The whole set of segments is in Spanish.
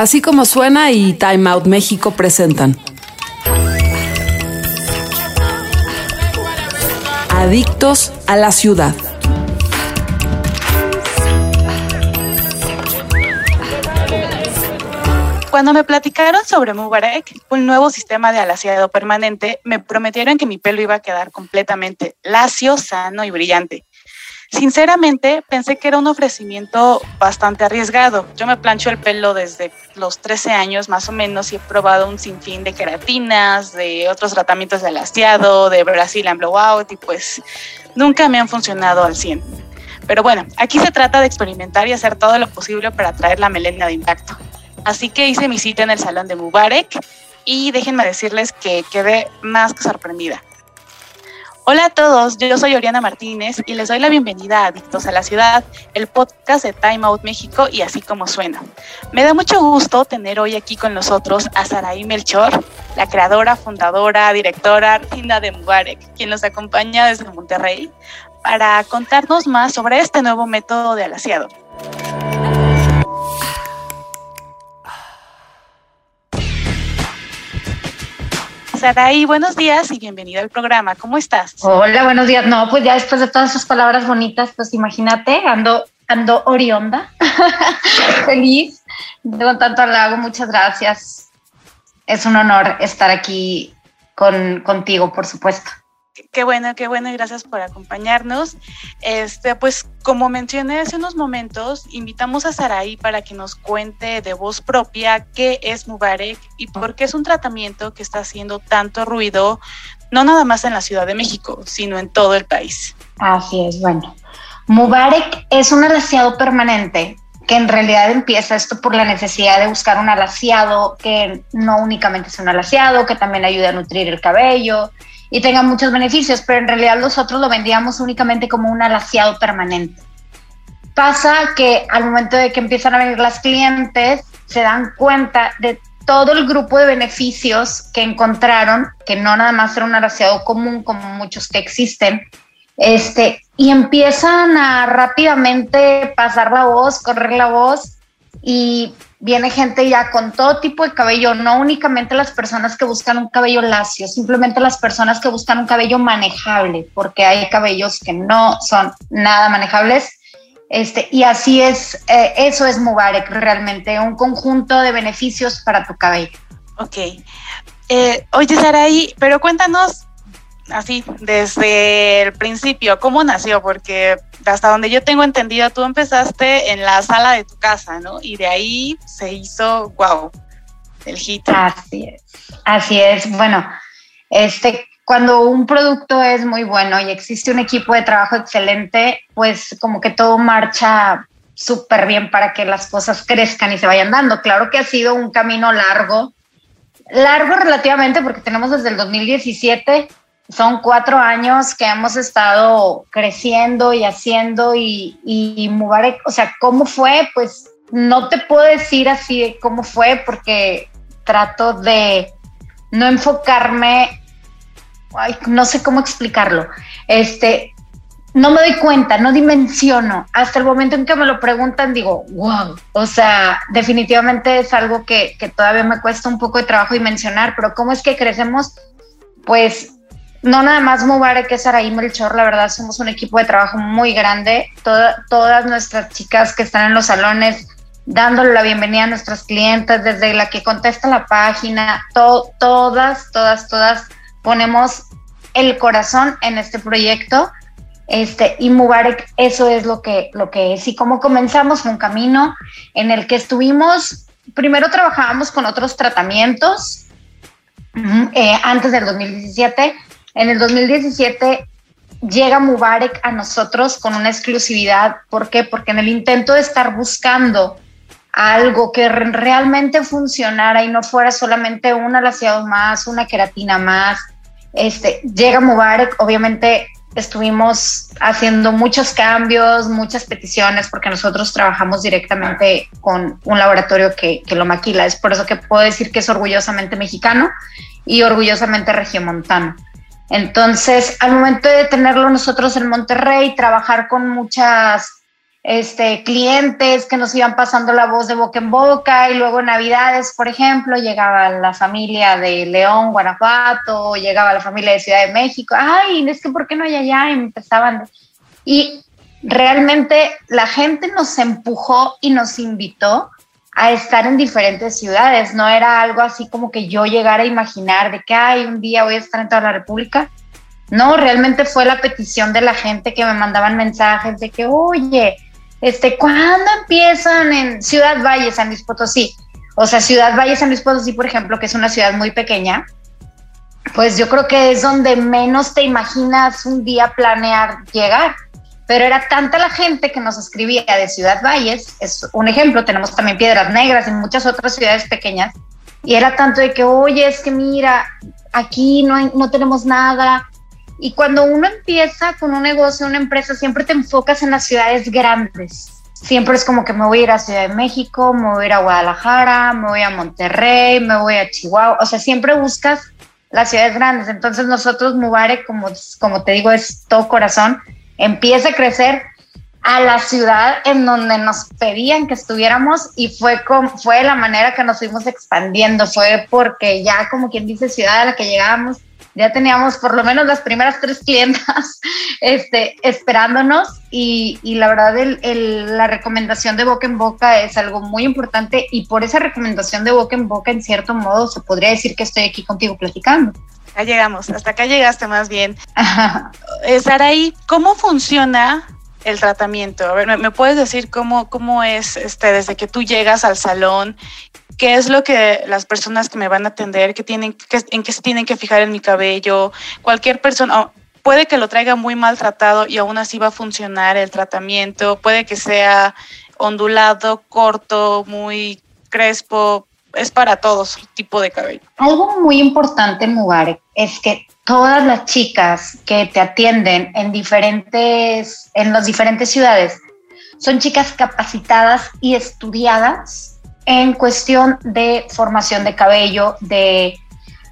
Así como suena y Time Out México presentan. Adictos a la ciudad. Cuando me platicaron sobre Mubarak, un nuevo sistema de alaciado permanente, me prometieron que mi pelo iba a quedar completamente lacio, sano y brillante. Sinceramente, pensé que era un ofrecimiento bastante arriesgado. Yo me plancho el pelo desde los 13 años más o menos y he probado un sinfín de queratinas, de otros tratamientos de alaciado, de Brazilian Blowout y pues nunca me han funcionado al 100. Pero bueno, aquí se trata de experimentar y hacer todo lo posible para traer la melena de impacto. Así que hice mi cita en el salón de Mubarak y déjenme decirles que quedé más que sorprendida. Hola a todos, yo soy Oriana Martínez y les doy la bienvenida a Adictos a la Ciudad, el podcast de Time Out México y así como suena. Me da mucho gusto tener hoy aquí con nosotros a Saraí Melchor, la creadora, fundadora, directora, argentina de Mubarak, quien nos acompaña desde Monterrey para contarnos más sobre este nuevo método de alaciado. Saraí, buenos días y bienvenida al programa. ¿Cómo estás? Hola, buenos días. No, pues ya después de todas esas palabras bonitas, pues imagínate, ando, ando orionda, feliz, con tanto halago. Muchas gracias. Es un honor estar aquí con, contigo, por supuesto. Qué bueno, qué bueno y gracias por acompañarnos. Este, pues como mencioné hace unos momentos, invitamos a Saraí para que nos cuente de voz propia qué es Mubarak y por qué es un tratamiento que está haciendo tanto ruido, no nada más en la Ciudad de México, sino en todo el país. Así es, bueno. Mubarak es un alaciado permanente que en realidad empieza esto por la necesidad de buscar un alaciado que no únicamente es un alaciado, que también ayude a nutrir el cabello, y tenga muchos beneficios, pero en realidad nosotros lo vendíamos únicamente como un alaciado permanente. Pasa que al momento de que empiezan a venir las clientes, se dan cuenta de todo el grupo de beneficios que encontraron, que no nada más era un alaciado común como muchos que existen, este, y empiezan a rápidamente pasar la voz, correr la voz y viene gente ya con todo tipo de cabello, no únicamente las personas que buscan un cabello lacio, simplemente las personas que buscan un cabello manejable, porque hay cabellos que no son nada manejables. Este, y así es, eh, eso es Mubarak realmente, un conjunto de beneficios para tu cabello. Ok. Eh, oye, Saraí, pero cuéntanos así, desde el principio, ¿cómo nació? Porque hasta donde yo tengo entendido, tú empezaste en la sala de tu casa, ¿no? Y de ahí se hizo, wow, el hit. Así es, así es. Bueno, este, cuando un producto es muy bueno y existe un equipo de trabajo excelente, pues como que todo marcha súper bien para que las cosas crezcan y se vayan dando. Claro que ha sido un camino largo, largo relativamente porque tenemos desde el 2017 son cuatro años que hemos estado creciendo y haciendo y, y o sea, ¿cómo fue? Pues no te puedo decir así cómo fue porque trato de no enfocarme, no sé cómo explicarlo. Este, no me doy cuenta, no dimensiono. Hasta el momento en que me lo preguntan, digo, wow. O sea, definitivamente es algo que, que todavía me cuesta un poco de trabajo dimensionar, pero ¿cómo es que crecemos? Pues no nada más Mubarak es Saraí Melchor, la verdad somos un equipo de trabajo muy grande. todas nuestras chicas que están en los salones dándole la bienvenida a nuestras clientes, desde la que contesta la página, todas, todas, todas ponemos el corazón en este proyecto. Este, y Mubarak, eso es lo que, lo que es. Y como comenzamos un camino en el que estuvimos, primero trabajábamos con otros tratamientos eh, antes del 2017 en el 2017 llega Mubarak a nosotros con una exclusividad. ¿Por qué? Porque en el intento de estar buscando algo que realmente funcionara y no fuera solamente un alaciado más, una queratina más, este, llega Mubarak, obviamente estuvimos haciendo muchos cambios, muchas peticiones, porque nosotros trabajamos directamente con un laboratorio que, que lo maquila. Es por eso que puedo decir que es orgullosamente mexicano y orgullosamente regiomontano. Entonces, al momento de tenerlo nosotros en Monterrey, trabajar con muchas este, clientes que nos iban pasando la voz de boca en boca y luego en Navidades, por ejemplo, llegaba la familia de León, Guanajuato, llegaba la familia de Ciudad de México, ay, es que ¿por qué no hay allá? Y empezaban. Y realmente la gente nos empujó y nos invitó a estar en diferentes ciudades, no era algo así como que yo llegara a imaginar de que, ay, un día voy a estar en toda la República. No, realmente fue la petición de la gente que me mandaban mensajes de que, oye, este, ¿cuándo empiezan en Ciudad Valle, San Luis Potosí? O sea, Ciudad Valle, San Luis Potosí, por ejemplo, que es una ciudad muy pequeña, pues yo creo que es donde menos te imaginas un día planear llegar. Pero era tanta la gente que nos escribía de Ciudad Valles, es un ejemplo, tenemos también Piedras Negras y muchas otras ciudades pequeñas, y era tanto de que, oye, es que mira, aquí no, no tenemos nada, y cuando uno empieza con un negocio, una empresa, siempre te enfocas en las ciudades grandes. Siempre es como que me voy a ir a Ciudad de México, me voy a ir a Guadalajara, me voy a Monterrey, me voy a Chihuahua. O sea, siempre buscas las ciudades grandes. Entonces nosotros, Mubarak, como, como te digo, es todo corazón, empieza a crecer a la ciudad en donde nos pedían que estuviéramos y fue, fue la manera que nos fuimos expandiendo. Fue porque ya, como quien dice, ciudad a la que llegábamos, ya teníamos por lo menos las primeras tres clientas este, esperándonos y, la verdad la recomendación de boca en boca es algo muy importante y por esa recomendación de boca en boca en cierto modo se podría decir que estoy aquí contigo platicando. Acá llegamos, hasta acá llegaste más bien. Eh, Saraí, ¿cómo funciona el tratamiento? A ver, ¿me, puedes decir cómo, cómo es este, desde que tú llegas al salón qué es lo que las personas que me van a atender, que tienen, que, en qué se tienen que fijar en mi cabello, cualquier persona, puede que lo traiga muy maltratado y aún así va a funcionar el tratamiento, puede que sea ondulado, corto, muy crespo, es para todos tipo de cabello. Algo muy importante, Mubarak, es que todas las chicas que te atienden en diferentes, en las diferentes ciudades, son chicas capacitadas y estudiadas en cuestión de formación de cabello, de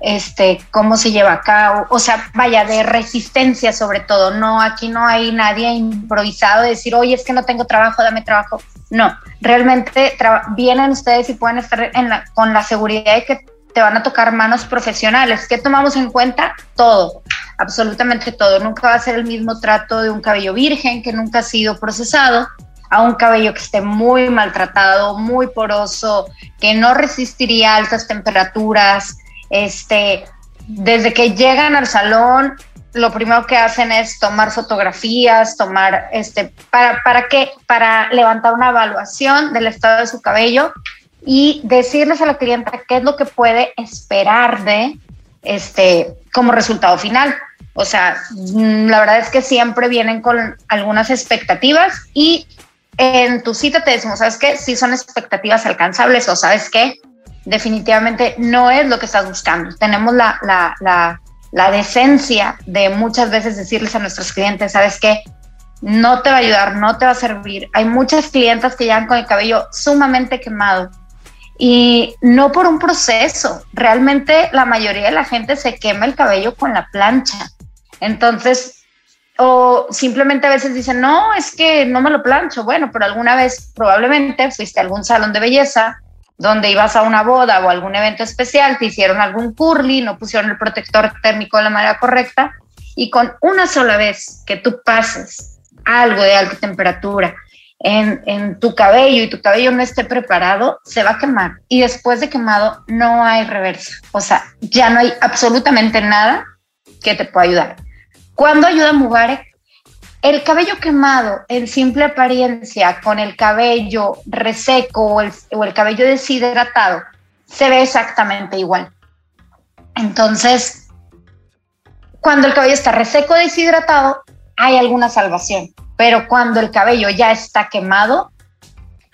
este, cómo se lleva a cabo, o sea, vaya, de resistencia sobre todo. No, aquí no hay nadie improvisado de decir, oye, es que no tengo trabajo, dame trabajo. No, realmente vienen ustedes y pueden estar con la seguridad de que te van a tocar manos profesionales. ¿Qué tomamos en cuenta? Todo, absolutamente todo. Nunca va a ser el mismo trato de un cabello virgen que nunca ha sido procesado a un cabello que esté muy maltratado, muy poroso, que no resistiría altas temperaturas. Este, desde que llegan al salón, lo primero que hacen es tomar fotografías, tomar, este, ¿para, para qué? Para levantar una evaluación del estado de su cabello y decirles a la clienta qué es lo que puede esperar de, este, como resultado final. O sea, mm, la verdad es que siempre vienen con algunas expectativas y en tu cita te decimos, ¿sabes qué? Si son expectativas alcanzables o sabes qué, definitivamente no es lo que estás buscando. Tenemos la, la, la, la decencia de muchas veces decirles a nuestros clientes, ¿sabes qué? No te va a ayudar, no te va a servir. Hay muchas clientas que llegan con el cabello sumamente quemado y no por un proceso. Realmente la mayoría de la gente se quema el cabello con la plancha. Entonces, o simplemente a veces dicen, no, es que no me lo plancho. Bueno, pero alguna vez probablemente fuiste a algún salón de belleza donde ibas a una boda o algún evento especial, te hicieron algún curly, no pusieron el protector térmico de la manera correcta y con una sola vez que tú pases algo de alta temperatura en, en tu cabello y tu cabello no esté preparado, se va a quemar. Y después de quemado no hay reversa. O sea, ya no hay absolutamente nada que te pueda ayudar. ¿Cuándo ayuda Mubarak? El cabello quemado en simple apariencia con el cabello reseco o el, cabello deshidratado se ve exactamente igual. Entonces, cuando el cabello está reseco o deshidratado, hay alguna salvación. Pero cuando el cabello ya está quemado,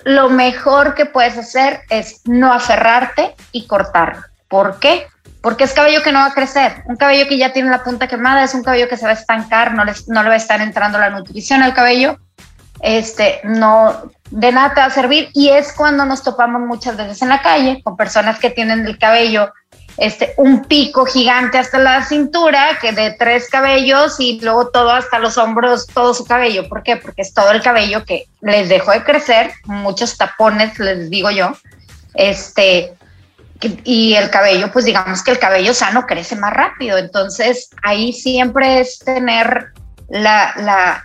lo mejor que puedes hacer es no aferrarte y cortarlo. ¿Por qué? Porque es cabello que no va a crecer. Un cabello que ya tiene la punta quemada es un cabello que se va a estancar, no, no le va a estar entrando la nutrición al cabello, este, no, de nada te va a servir y es cuando nos topamos muchas veces en la calle con personas que tienen el cabello este, un pico gigante hasta la cintura, que de tres cabellos y luego todo hasta los hombros, todo su cabello. ¿Por qué? Porque es todo el cabello que les dejó de crecer, muchos tapones, les digo yo. Este, y el cabello, pues digamos que el cabello sano crece más rápido. Entonces ahí siempre es tener la, la,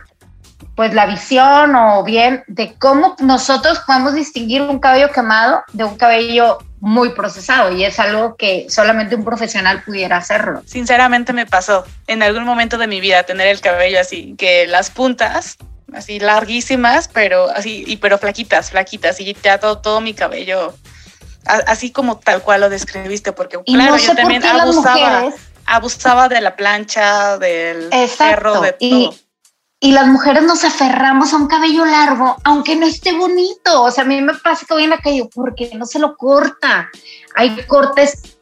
pues la visión o bien de cómo nosotros podemos distinguir un cabello quemado de un cabello muy procesado y es algo que solamente un profesional pudiera hacerlo. Sinceramente me pasó en algún momento de mi vida tener el cabello así, que las puntas así larguísimas, pero así, y pero flaquitas, flaquitas, y ya todo, todo mi cabello así como tal cual lo describiste, porque claro, yo también abusaba, abusaba de la plancha, del perro, de todo. Y las mujeres nos aferramos a un cabello largo, aunque no esté bonito. O sea, a mí me pasa que voy en la calle porque no se lo corta. Hay cortes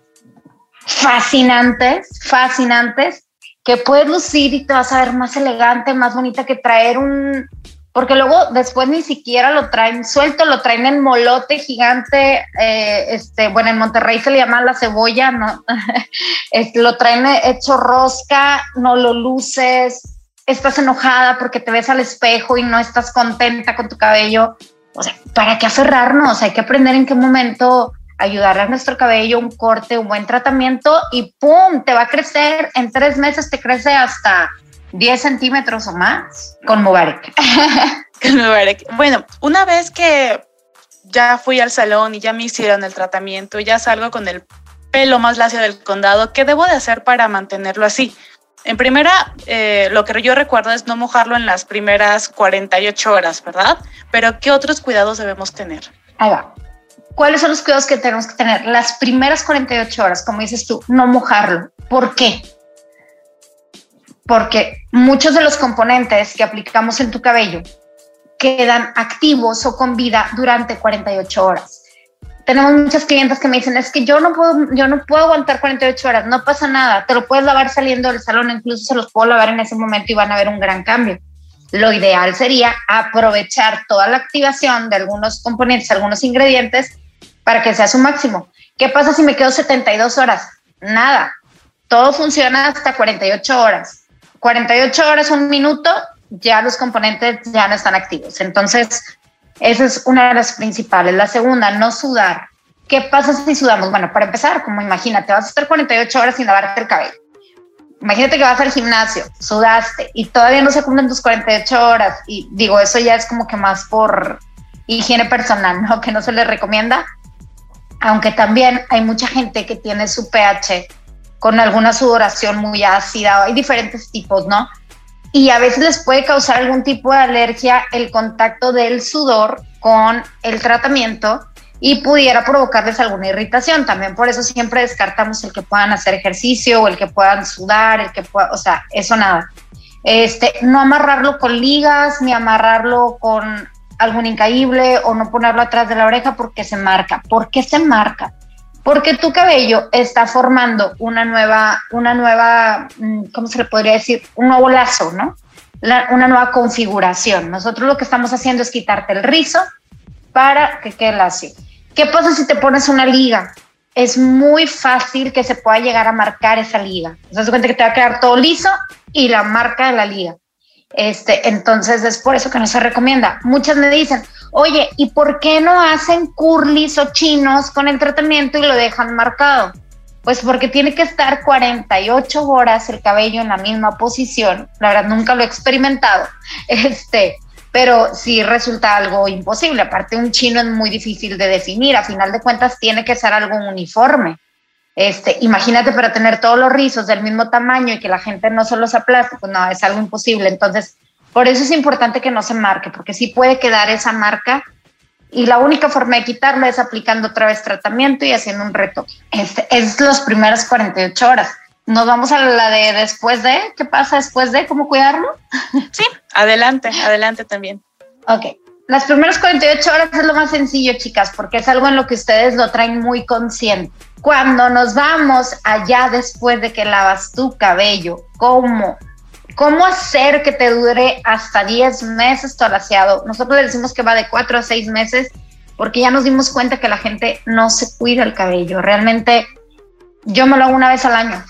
fascinantes, fascinantes, que puedes lucir y te vas a ver más elegante, más bonita que traer un, porque luego después ni siquiera lo traen suelto, lo traen en molote gigante, eh, este, bueno, en Monterrey se le llama la cebolla, ¿no? lo traen hecho rosca, no lo luces, estás enojada porque te ves al espejo y no estás contenta con tu cabello. O sea, ¿para qué aferrarnos? Hay que aprender en qué momento ayudarle a nuestro cabello, un corte, un buen tratamiento y ¡pum! Te va a crecer. En tres meses te crece hasta 10 centímetros o más con Mubarak. con Mubarak. Bueno, una vez que ya fui al salón y ya me hicieron el tratamiento, ya salgo con el pelo más lacio del condado, ¿qué debo de hacer para mantenerlo así? En primera, eh, lo que yo recuerdo es no mojarlo en las primeras 48 horas, ¿verdad? Pero ¿qué otros cuidados debemos tener? Ahí va. ¿Cuáles son los cuidados que tenemos que tener? Las primeras 48 horas, como dices tú, no mojarlo. ¿Por qué? Porque muchos de los componentes que aplicamos en tu cabello quedan activos o con vida durante 48 horas. Tenemos muchas clientes que me dicen, es que yo no puedo, yo no puedo aguantar 48 horas, no pasa nada, te lo puedes lavar saliendo del salón, incluso se los puedo lavar en ese momento y van a ver un gran cambio. Lo ideal sería aprovechar toda la activación de algunos componentes, algunos ingredientes para que sea su máximo. ¿Qué pasa si me quedo 72 horas? Nada, todo funciona hasta 48 horas 48 horas, un minuto, ya los componentes ya no están activos. Entonces, esa es una de las principales. La segunda, no sudar. ¿Qué pasa si sudamos? Bueno, para empezar, como imagínate, vas a estar 48 horas sin lavarte el cabello. Imagínate que vas al gimnasio, sudaste y todavía no se cumplen tus 48 horas. Y digo, eso ya es como que más por higiene personal, ¿no? Que no se le recomienda. Aunque también hay mucha gente que tiene su pH con alguna sudoración muy ácida, hay diferentes tipos, ¿no? Y a veces les puede causar algún tipo de alergia el contacto del sudor con el tratamiento y pudiera provocarles alguna irritación. También por eso siempre descartamos el que puedan hacer ejercicio o el que puedan sudar, el que pueda, o sea, eso nada. Este, no amarrarlo con ligas ni amarrarlo con algún incaíble o no ponerlo atrás de la oreja porque se marca. ¿Por qué se marca? Porque tu cabello está formando una nueva, una nueva, mm, ¿cómo se le podría decir? Un nuevo lazo, ¿no? una nueva configuración. Nosotros lo que estamos haciendo es quitarte el rizo para que quede lacio. ¿Qué pasa si te pones una liga? Es muy fácil que se pueda llegar a marcar esa liga. Das cuenta que te va a quedar todo liso y la marca de la liga. Este, entonces es por eso que no se recomienda. Muchas me dicen, oye, ¿y por qué no hacen curlis o chinos con el tratamiento y lo dejan marcado? Pues porque tiene que estar 48 horas el cabello en la misma posición. La verdad, nunca lo he experimentado. Este, pero sí resulta algo imposible. Aparte, un chino es muy difícil de definir. A final de cuentas, tiene que ser algo uniforme. Este, imagínate para tener todos los rizos del mismo tamaño y que la gente no se los aplaste, pues no, es algo imposible. Entonces, por eso es importante que no se marque, porque sí puede quedar esa marca y la única forma de quitarla es aplicando otra vez tratamiento y haciendo un retoque. Este, es las primeras 48 horas. Nos vamos a la de después de, ¿qué pasa después de? ¿Cómo cuidarlo? Sí, adelante, adelante también. Ok. Las primeras 48 horas es lo más sencillo, chicas, porque es algo en lo que ustedes lo traen muy consciente. Cuando nos vamos allá después de que lavas tu cabello, ¿cómo ¿Cómo hacer que te dure hasta 10 meses tu alaciado? Nosotros le decimos que va de 4 a 6 meses porque ya nos dimos cuenta que la gente no se cuida el cabello. Realmente yo me lo hago una vez al año.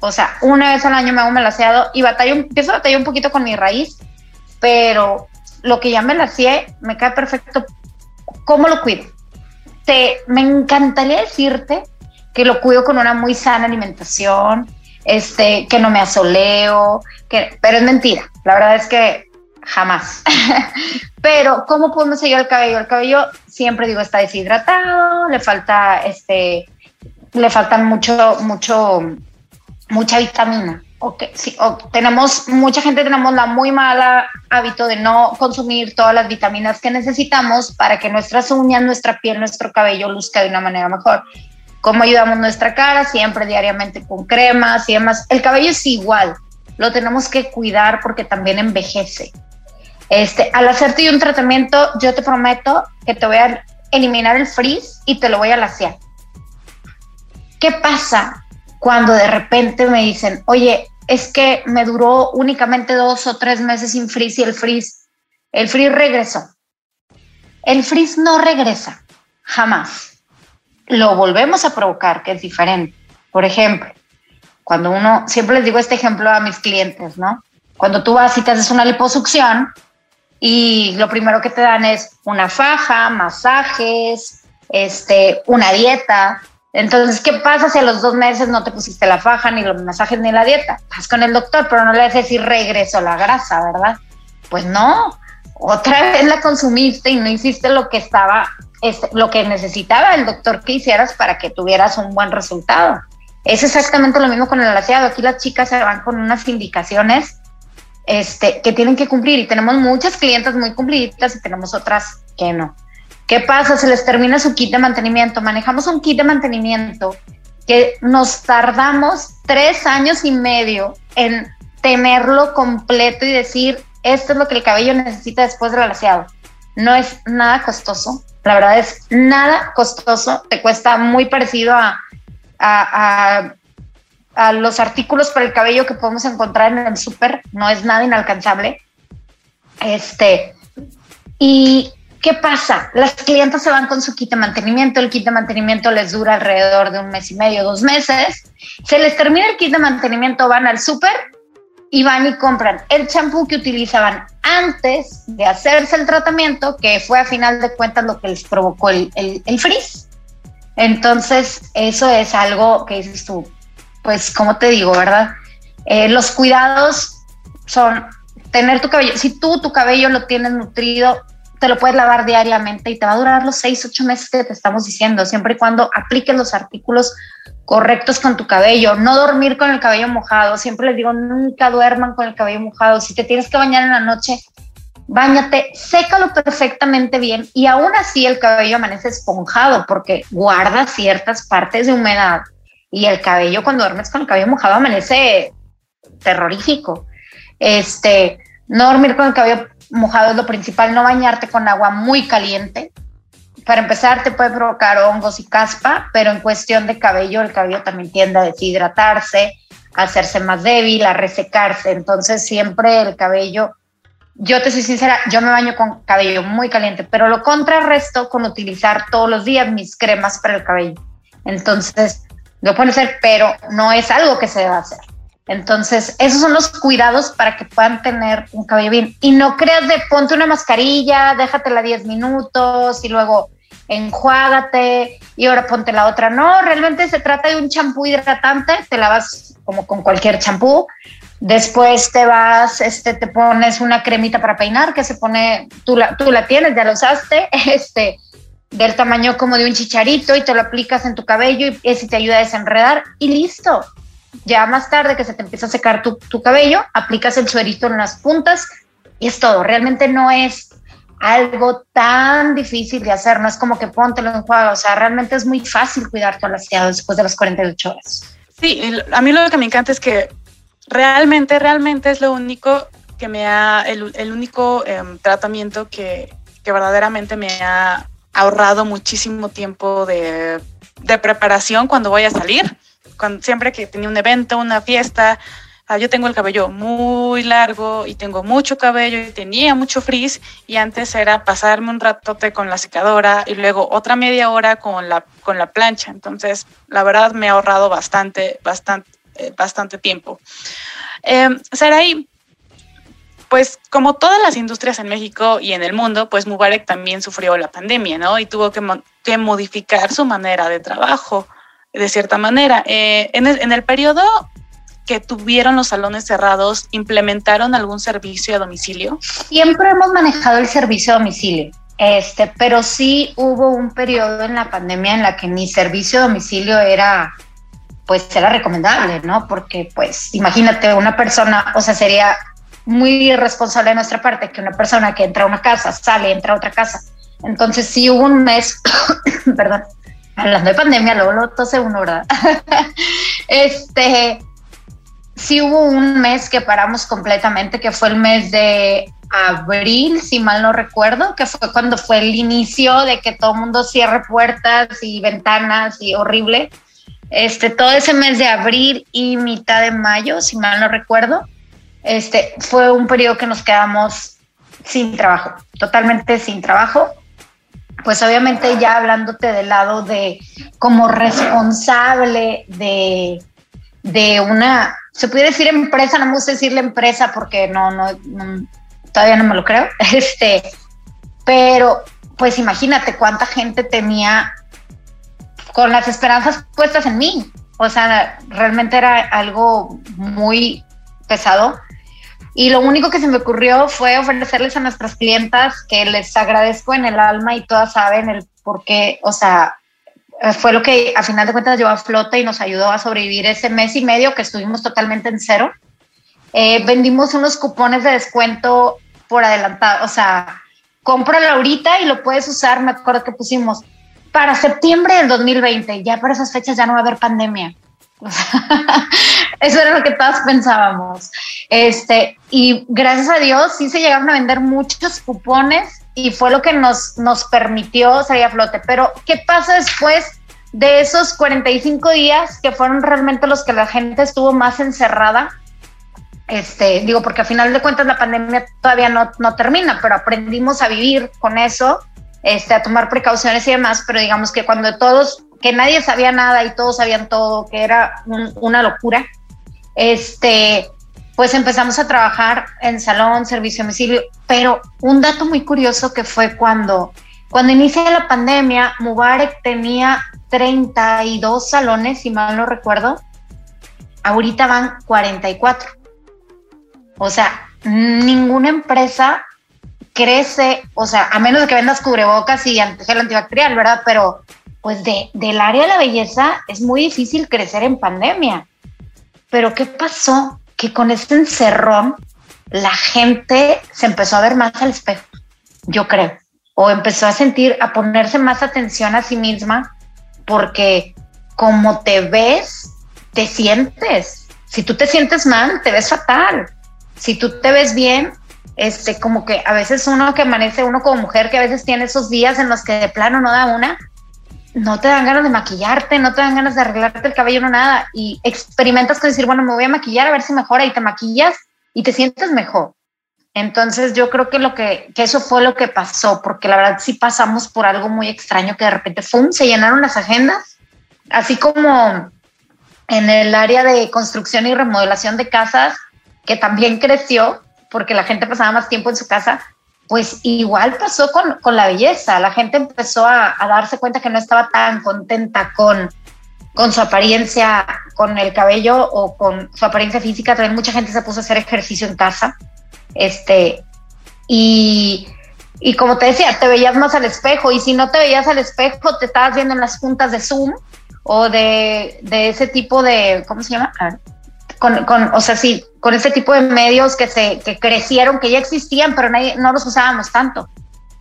O sea, una vez al año me hago un laseado y batallo, empiezo a batallar un poquito con mi raíz, pero lo que ya me laseé me cae perfecto. ¿Cómo lo cuido? Te, me encantaría decirte que lo cuido con una muy sana alimentación, este, que no me asoleo, que, pero es mentira. La verdad es que jamás. pero, ¿cómo podemos seguir el cabello? El cabello siempre digo está deshidratado, le falta este, le faltan mucho, mucho, mucha vitamina. Okay, sí, tenemos, mucha gente tenemos la muy mala hábito de no consumir todas las vitaminas que necesitamos para que nuestras uñas, nuestra piel, nuestro cabello luzca de una manera mejor. ¿Cómo ayudamos nuestra cara? Siempre diariamente con cremas y demás. El cabello es igual, lo tenemos que cuidar porque también envejece. Este, al hacerte un tratamiento, yo te prometo que te voy a eliminar el frizz y te lo voy a lasear. ¿Qué pasa cuando de repente me dicen, oye, es que me duró únicamente dos o tres meses sin frizz y el frizz, el frizz regresó? El frizz no regresa, jamás. Lo volvemos a provocar, que es diferente. Por ejemplo, cuando uno, siempre les digo este ejemplo a mis clientes, ¿no? Cuando tú vas y te haces una liposucción y lo primero que te dan es una faja, masajes, este, una dieta, entonces, ¿qué pasa si a los dos meses no te pusiste la faja, ni los masajes, ni la dieta? Vas con el doctor, pero no le a decir regreso la grasa, ¿verdad? Pues no, otra vez la consumiste y no hiciste lo que estaba, este, lo que necesitaba el doctor que hicieras para que tuvieras un buen resultado. Es exactamente lo mismo con el alaciado. Aquí las chicas se van con unas indicaciones este, que tienen que cumplir y tenemos muchas clientes muy cumpliditas y tenemos otras que no. ¿Qué pasa? Se les termina su kit de mantenimiento. Manejamos un kit de mantenimiento que nos tardamos tres años y medio en tenerlo completo y decir, esto es lo que el cabello necesita después del alaciado. No es nada costoso. La verdad es nada costoso. Te cuesta muy parecido a, a, a los artículos para el cabello que podemos encontrar en el súper. No es nada inalcanzable. Este, y ¿Qué pasa? Las clientes se van con su kit de mantenimiento, el kit de mantenimiento les dura alrededor de un mes y medio, dos meses, se les termina el kit de mantenimiento, van al súper y van y compran el champú que utilizaban antes de hacerse el tratamiento, que fue a final de cuentas lo que les provocó el, el, frizz. Entonces, eso es algo que dices tú, pues, como te digo, ¿verdad? Eh, los cuidados son tener tu cabello, si tú tu cabello lo tienes nutrido, te lo puedes lavar diariamente y te va a durar los seis, ocho meses que te estamos diciendo, siempre y cuando apliques los artículos correctos con tu cabello, no dormir con el cabello mojado, siempre les digo, nunca duerman con el cabello mojado, si te tienes que bañar en la noche, bañate, sécalo perfectamente bien y aún así el cabello amanece esponjado porque guarda ciertas partes de humedad y el cabello cuando duermes con el cabello mojado amanece terrorífico. Este, no dormir con el cabello mojado es lo principal, no bañarte con agua muy caliente. Para empezar, te puede provocar hongos y caspa, pero en cuestión de cabello, el cabello también tiende a deshidratarse, a hacerse más débil, a resecarse. Entonces, siempre el cabello, yo te soy sincera, yo me baño con cabello muy caliente, pero lo contrarresto con utilizar todos los días mis cremas para el cabello. Entonces, lo pueden hacer, pero no es algo que se deba hacer. Entonces, esos son los cuidados para que puedan tener un cabello bien. Y no creas de ponte una mascarilla, déjatela 10 minutos y luego enjuágate y ahora ponte la otra. No, realmente se trata de un champú hidratante, te lavas como con cualquier champú. Después te vas, este, te pones una cremita para peinar que se pone, tú la, tú la tienes, ya la usaste, este, del tamaño como de un chicharito y te lo aplicas en tu cabello y ese te ayuda a desenredar y listo ya más tarde que se te empieza a secar tu, cabello, aplicas el suerito en las puntas y es todo. Realmente no es algo tan difícil de hacer, no es como que póntelo en juego, o sea, realmente es muy fácil cuidar tu alaciado después de las 48 horas. Sí, a mí lo que me encanta es que realmente, realmente es lo único que me ha, el, único em, tratamiento que, que, verdaderamente me ha ahorrado muchísimo tiempo de, de preparación cuando voy a salir siempre que tenía un evento, una fiesta, Ah, yo tengo el cabello muy largo y tengo mucho cabello y tenía mucho frizz y antes era pasarme un ratote con la secadora y luego otra media hora con la, con la plancha. Entonces, la verdad me ha ahorrado bastante, bastante, eh, bastante tiempo. Eh, Saraí, pues como todas las industrias en México y en el mundo, pues Mubarak también sufrió la pandemia, ¿no? Y tuvo que modificar su manera de trabajo, de cierta manera. Eh, en, el, en periodo que tuvieron los salones cerrados implementaron algún servicio a domicilio? Siempre hemos manejado el servicio a domicilio, este, pero sí hubo un periodo en la pandemia en la que mi servicio a domicilio era, pues era recomendable, ¿no? Porque, pues, imagínate, una persona, o sea, sería muy irresponsable de nuestra parte que una persona que entra a una casa, sale, entra a otra casa. Entonces sí hubo un mes, perdón, hablando de pandemia, luego lo tose uno, ¿verdad? este, sí hubo un mes que paramos completamente, que fue el mes de abril, si mal no recuerdo, que fue cuando fue el inicio de que todo el mundo cierre puertas y ventanas y horrible. Este, todo ese mes de abril y mitad de mayo, si mal no recuerdo, este, fue un periodo que nos quedamos sin trabajo, totalmente sin trabajo. Pues obviamente ya hablándote del lado de como responsable de, de una se puede decir empresa, no me gusta decirle empresa porque no, no, todavía no me lo creo. Este, pero pues imagínate cuánta gente tenía con las esperanzas puestas en mí. O sea, realmente era algo muy pesado. Y lo único que se me ocurrió fue ofrecerles a nuestras clientas que les agradezco en el alma y todas saben el por qué, o sea, eh, fue lo que a final de cuentas llevó a flota y nos ayudó a sobrevivir ese mes y medio que estuvimos totalmente en cero. Eh, vendimos unos cupones de descuento por adelantado, o sea, cómpralo ahorita y lo puedes usar, me acuerdo que pusimos para septiembre del 2020, ya para esas fechas ya no va a haber pandemia. Eso era lo que todos pensábamos. Este, y gracias a Dios sí se llegaron a vender muchos cupones y fue lo que nos, nos permitió salir a flote. Pero, ¿qué pasa después de esos 45 días que fueron realmente los que la gente estuvo más encerrada? Este, digo, porque a final de cuentas la pandemia todavía no, no termina, pero aprendimos a vivir con eso, este, a tomar precauciones y demás, pero digamos que cuando todos, que nadie sabía nada y todos sabían todo, que era una locura, este, pues empezamos a trabajar en salón, servicio a domicilio, pero un dato muy curioso que fue cuando, cuando inicia la pandemia, Mubarak tenía 32 salones, si mal no recuerdo, ahorita van 44. O sea, ninguna empresa crece, o sea, a menos de que vendas cubrebocas y gel antibacterial, ¿verdad? Pero pues de, del área de la belleza es muy difícil crecer en pandemia. Pero ¿qué pasó? que con este encerrón la gente se empezó a ver más al espejo, yo creo, o empezó a sentir, a ponerse más atención a sí misma, porque como te ves, te sientes. Si tú te sientes mal, te ves fatal. Si tú te ves bien, este, como que a veces uno que amanece, uno como mujer que a veces tiene esos días en los que de plano no da una, no te dan ganas de maquillarte, no te dan ganas de arreglarte el cabello, no nada. Y experimentas con decir, bueno, me voy a maquillar a ver si mejora y te maquillas y te sientes mejor. Entonces yo creo que lo que, que eso fue lo que pasó, porque la verdad sí pasamos por algo muy extraño que de repente ¡fum! se llenaron las agendas, así como en el área de construcción y remodelación de casas, que también creció porque la gente pasaba más tiempo en su casa, pues igual pasó con, con, la belleza. La gente empezó a, darse cuenta que no estaba tan contenta con, con su apariencia, con el cabello o con su apariencia física. También mucha gente se puso a hacer ejercicio en casa. Este, y, y como te decía, te veías más al espejo. Y si no te veías al espejo, te estabas viendo en las juntas de Zoom o de, de ese tipo de, ¿cómo se llama? Con, con, o sea, sí, con ese tipo de medios que se que crecieron, que ya existían, pero no los usábamos tanto.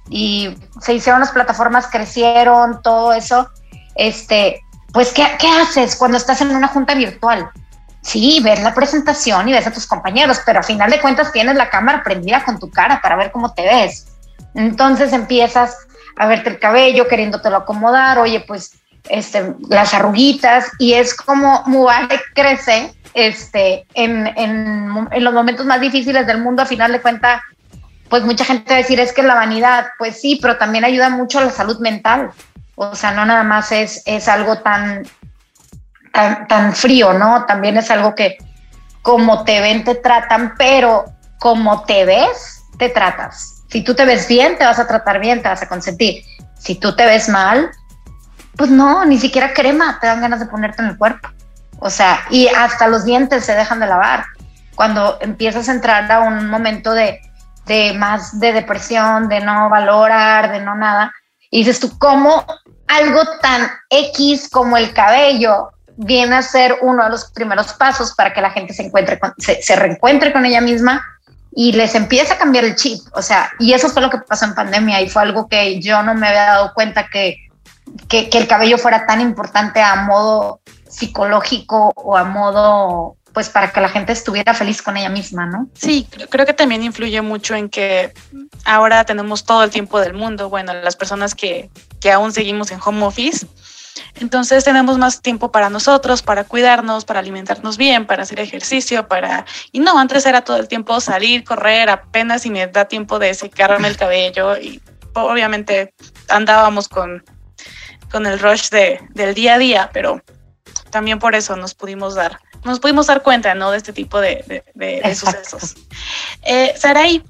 Y se hicieron las plataformas, crecieron, todo eso. Este, pues, ¿qué, ¿qué haces cuando estás en una junta virtual? Sí, ves la presentación y ves a tus compañeros, pero a final de cuentas tienes la cámara prendida con tu cara para ver cómo te ves. Entonces empiezas a verte el cabello, queriéndotelo acomodar, oye, pues este, las arruguitas, y es como Mubarak crece este, en, en, en los momentos más difíciles del mundo, a final de cuentas, pues mucha gente va a decir es que la vanidad, pues sí, pero también ayuda mucho a la salud mental. O sea, no nada más es, es algo tan, tan, tan frío, ¿no? También es algo que como te ven, te tratan, pero como te ves, te tratas. Si tú te ves bien, te vas a tratar bien, te vas a consentir. Si tú te ves mal, pues no, ni siquiera crema te dan ganas de ponerte en el cuerpo. O sea, y hasta los dientes se dejan de lavar. Cuando empiezas a entrar a un momento de, de más de depresión, de no valorar, de no nada, y dices tú, ¿cómo algo tan X como el cabello viene a ser uno de los primeros pasos para que la gente se encuentre se, se, reencuentre con ella misma y les empieza a cambiar el chip. O sea, y eso fue lo que pasó en pandemia y fue algo que yo no me había dado cuenta que, que, que el cabello fuera tan importante a modo psicológico o a modo pues para que la gente estuviera feliz con ella misma, ¿no? Sí, creo que también influye mucho en que ahora tenemos todo el tiempo del mundo, bueno, las personas que, que aún seguimos en home office, entonces tenemos más tiempo para nosotros, para cuidarnos, para alimentarnos bien, para hacer ejercicio, para... Y no, antes era todo el tiempo salir, correr, apenas y me da tiempo de secarme el cabello y obviamente andábamos con, con el rush de, del día a día, pero también por eso nos pudimos dar nos pudimos dar cuenta, ¿no? De este tipo de, de, de sucesos. Eh, Saray,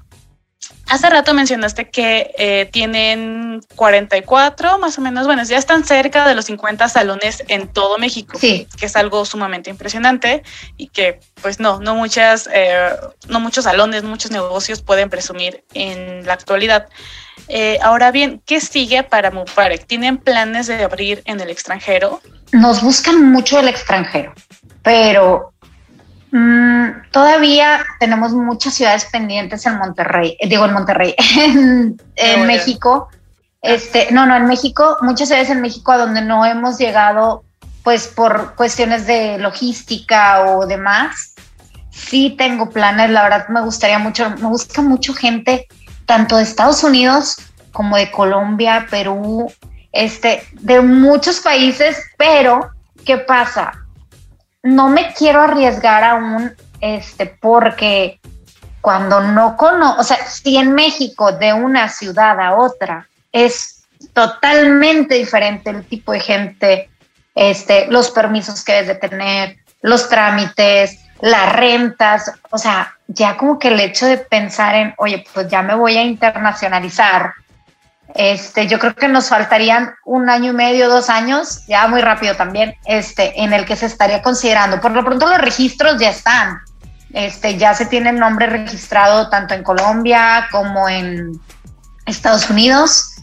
hace rato mencionaste que eh, tienen 44 más o menos, bueno, ya están cerca de los 50 salones en todo México, sí. que es algo sumamente impresionante y que pues no, no muchas, eh, no muchos salones, muchos negocios pueden presumir en la actualidad. Eh, ahora bien, ¿qué sigue para Muparek? ¿Tienen planes de abrir en el extranjero? Nos buscan mucho el extranjero pero mmm, todavía tenemos muchas ciudades pendientes en Monterrey, eh, digo en Monterrey, en, en México. Este, no, no, en México, muchas ciudades en México a donde no hemos llegado, pues por cuestiones de logística o demás. Sí tengo planes, la verdad me gustaría mucho, me busca mucho gente, tanto de Estados Unidos como de Colombia, Perú, este, de muchos países, pero ¿qué pasa? no me quiero arriesgar aún, este, porque cuando no conozco, o sea, si en México de una ciudad a otra es totalmente diferente el tipo de gente, este, los permisos que debes de tener, los trámites, las rentas, o sea, ya como que el hecho de pensar en, oye, pues ya me voy a internacionalizar, este, yo creo que nos faltarían un año y medio, dos años, ya muy rápido también, este, en el que se estaría considerando. Por lo pronto los registros ya están. Este, ya se tiene nombre registrado tanto en Colombia como en Estados Unidos.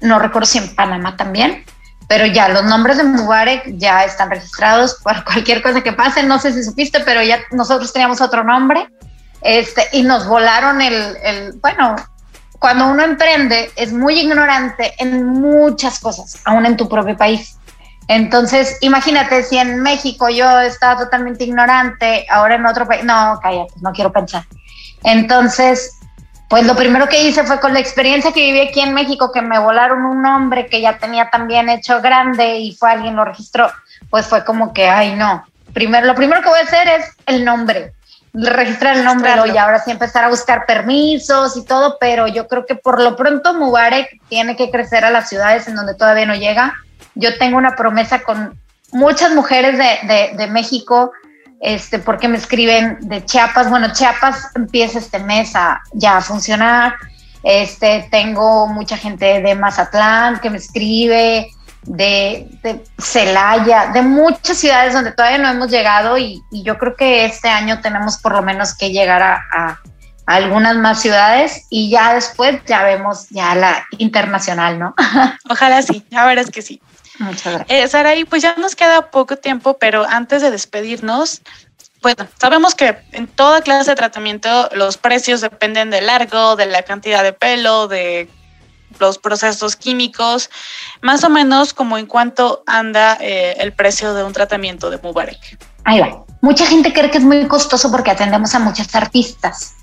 No recuerdo si en Panamá también, pero ya los nombres de Mubarak ya están registrados por cualquier cosa que pase. No sé si supiste, pero ya nosotros teníamos otro nombre. Este, y nos volaron el, el bueno, cuando uno emprende es muy ignorante en muchas cosas, aún en tu propio país. Entonces, imagínate si en México yo estaba totalmente ignorante, ahora en otro país, no, cállate, no quiero pensar. Entonces, pues lo primero que hice fue con la experiencia que viví aquí en México, que me volaron un nombre que ya tenía también hecho grande y fue alguien lo registró, pues fue como que, ay, no. Primero, lo primero que voy a hacer es el nombre registrar el nombre y ahora sí empezar a buscar permisos y todo, pero yo creo que por lo pronto Mubarak tiene que crecer a las ciudades en donde todavía no llega. Yo tengo una promesa con muchas mujeres de, de, de México, este, porque me escriben de Chiapas. Bueno, Chiapas empieza este mes a, ya a funcionar. Este, tengo mucha gente de Mazatlán que me escribe, de, de Celaya, de muchas ciudades donde todavía no hemos llegado y, yo creo que este año tenemos por lo menos que llegar a, a, a, algunas más ciudades y ya después ya vemos ya la internacional, ¿no? Ojalá sí, ya verás que sí. Muchas gracias. Eh, Saraí, pues ya nos queda poco tiempo, pero antes de despedirnos, bueno, sabemos que en toda clase de tratamiento los precios dependen del largo, de la cantidad de pelo, de los procesos químicos, más o menos como en cuánto anda eh, el precio de un tratamiento de Mubarak. Ahí va. Mucha gente cree que es muy costoso porque atendemos a muchas artistas,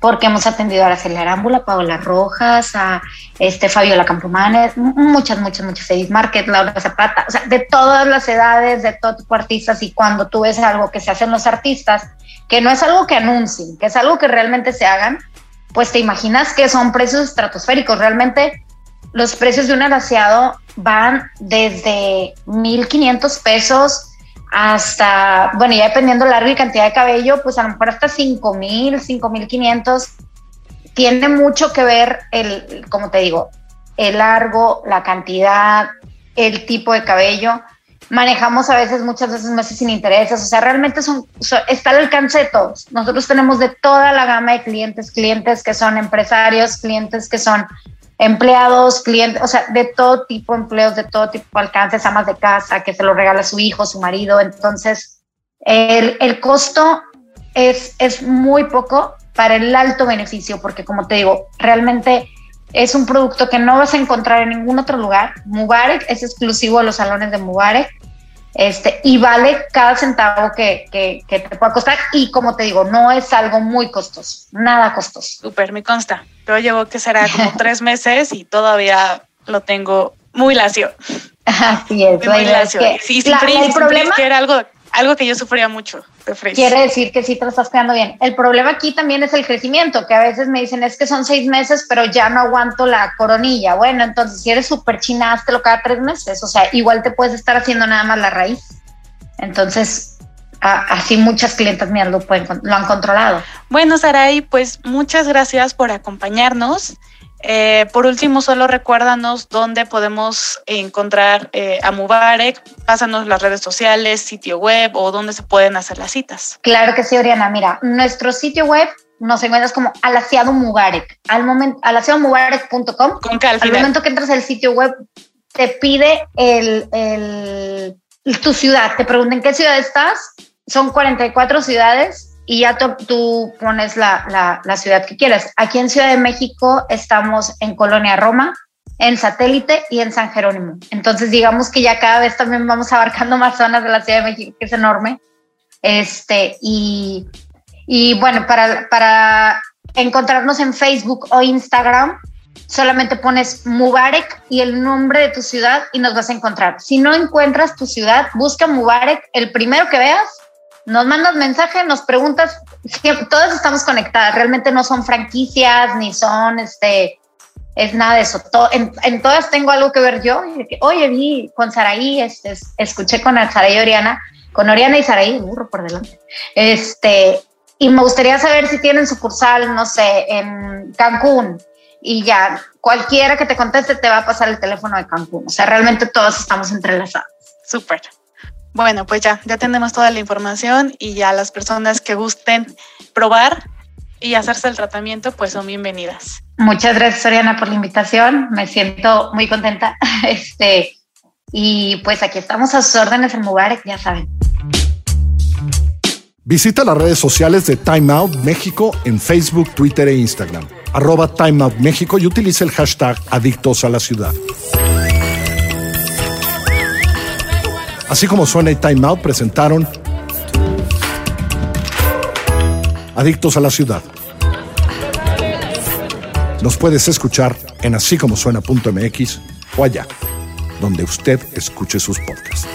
porque hemos atendido a Araceli Arámbula, Paola Rojas, a este, Fabiola Campomanes, muchas, muchas, muchas, Edith Market, Laura Zapata, o sea, de todas las edades, de todo tipo de artistas, y cuando tú ves algo que se hacen los artistas, que no es algo que anuncien, que es algo que realmente se hagan, pues te imaginas que son precios estratosféricos. Realmente los precios de un alaciado van desde 1.500 pesos hasta, bueno, ya dependiendo largo y cantidad de cabello, pues a lo mejor hasta 5.000, 5.500. Tiene mucho que ver el, como te digo, el largo, la cantidad, el tipo de cabello manejamos a veces, muchas veces meses sin intereses, o sea, realmente son, está al alcance de todos. Nosotros tenemos de toda la gama de clientes, clientes que son empresarios, clientes que son empleados, clientes, o sea, de todo tipo de empleos, de todo tipo de alcances, amas de casa, que se lo regala su hijo, su marido. Entonces, el, el costo es, es muy poco para el alto beneficio, porque como te digo, realmente es un producto que no vas a encontrar en ningún otro lugar. Mubarak es exclusivo a los salones de Mubarak. Este, y vale cada centavo que, que, que, te pueda costar. Y como te digo, no es algo muy costoso, nada costoso. Súper, me consta. Yo llevo que será como tres meses y todavía lo tengo muy lacio. Así es. Muy, lacio. sí, sin el problema que era algo algo que yo sufría mucho de Quiere decir que sí te lo estás quedando bien. El problema aquí también es el crecimiento, que a veces me dicen es que son seis meses, pero ya no aguanto la coronilla. Bueno, entonces si eres súper china, lo cada tres meses. O sea, igual te puedes estar haciendo nada más la raíz. Entonces, así muchas clientes mías lo, pueden, lo han controlado. Bueno, Saray, pues muchas gracias por acompañarnos. Eh, por último, solo recuérdanos dónde podemos encontrar eh, a Mubarek. Pásanos las redes sociales, sitio web o dónde se pueden hacer las citas. Claro que sí, Oriana. Mira, nuestro sitio web nos encuentras como Alaciado Mubarek. Al momento, alaciadomubarek.com. Con al, al momento que entras al sitio web, te pide el, el, tu ciudad. Te preguntan en qué ciudad estás. Son 44 ciudades y ya tú, pones la, ciudad que quieras. Aquí en Ciudad de México estamos en Colonia Roma, en Satélite y en San Jerónimo. Entonces, digamos que ya cada vez también vamos abarcando más zonas de la Ciudad de México, que es enorme. Este, y, y bueno, para, para encontrarnos en Facebook o Instagram, solamente pones Mubarek y el nombre de tu ciudad y nos vas a encontrar. Si no encuentras tu ciudad, busca Mubarek, el primero que veas, nos mandas mensaje, nos preguntas, todas estamos conectadas, realmente no son franquicias ni son este es nada de eso. en, todas tengo algo que ver yo. Oye, vi con Saraí, este, escuché con Saraí y Oriana, con Oriana y Saraí, burro por delante. Este, y me gustaría saber si tienen sucursal, no sé, en Cancún. Y ya, cualquiera que te conteste te va a pasar el teléfono de Cancún. O sea, realmente todos estamos entrelazados. Súper. Bueno, pues ya, ya tenemos toda la información y ya las personas que gusten probar y hacerse el tratamiento, pues son bienvenidas. Muchas gracias, Oriana, por la invitación. Me siento muy contenta. Este, y pues aquí estamos a sus órdenes en Mubarak, ya saben. Visita las redes sociales de Time Out México en Facebook, Twitter e Instagram. Arroba Time Out México y utiliza el hashtag Adictos a la Ciudad. Así como suena y Time Out presentaron Adictos a la Ciudad. Nos puedes escuchar en así o allá, donde usted escuche sus podcasts.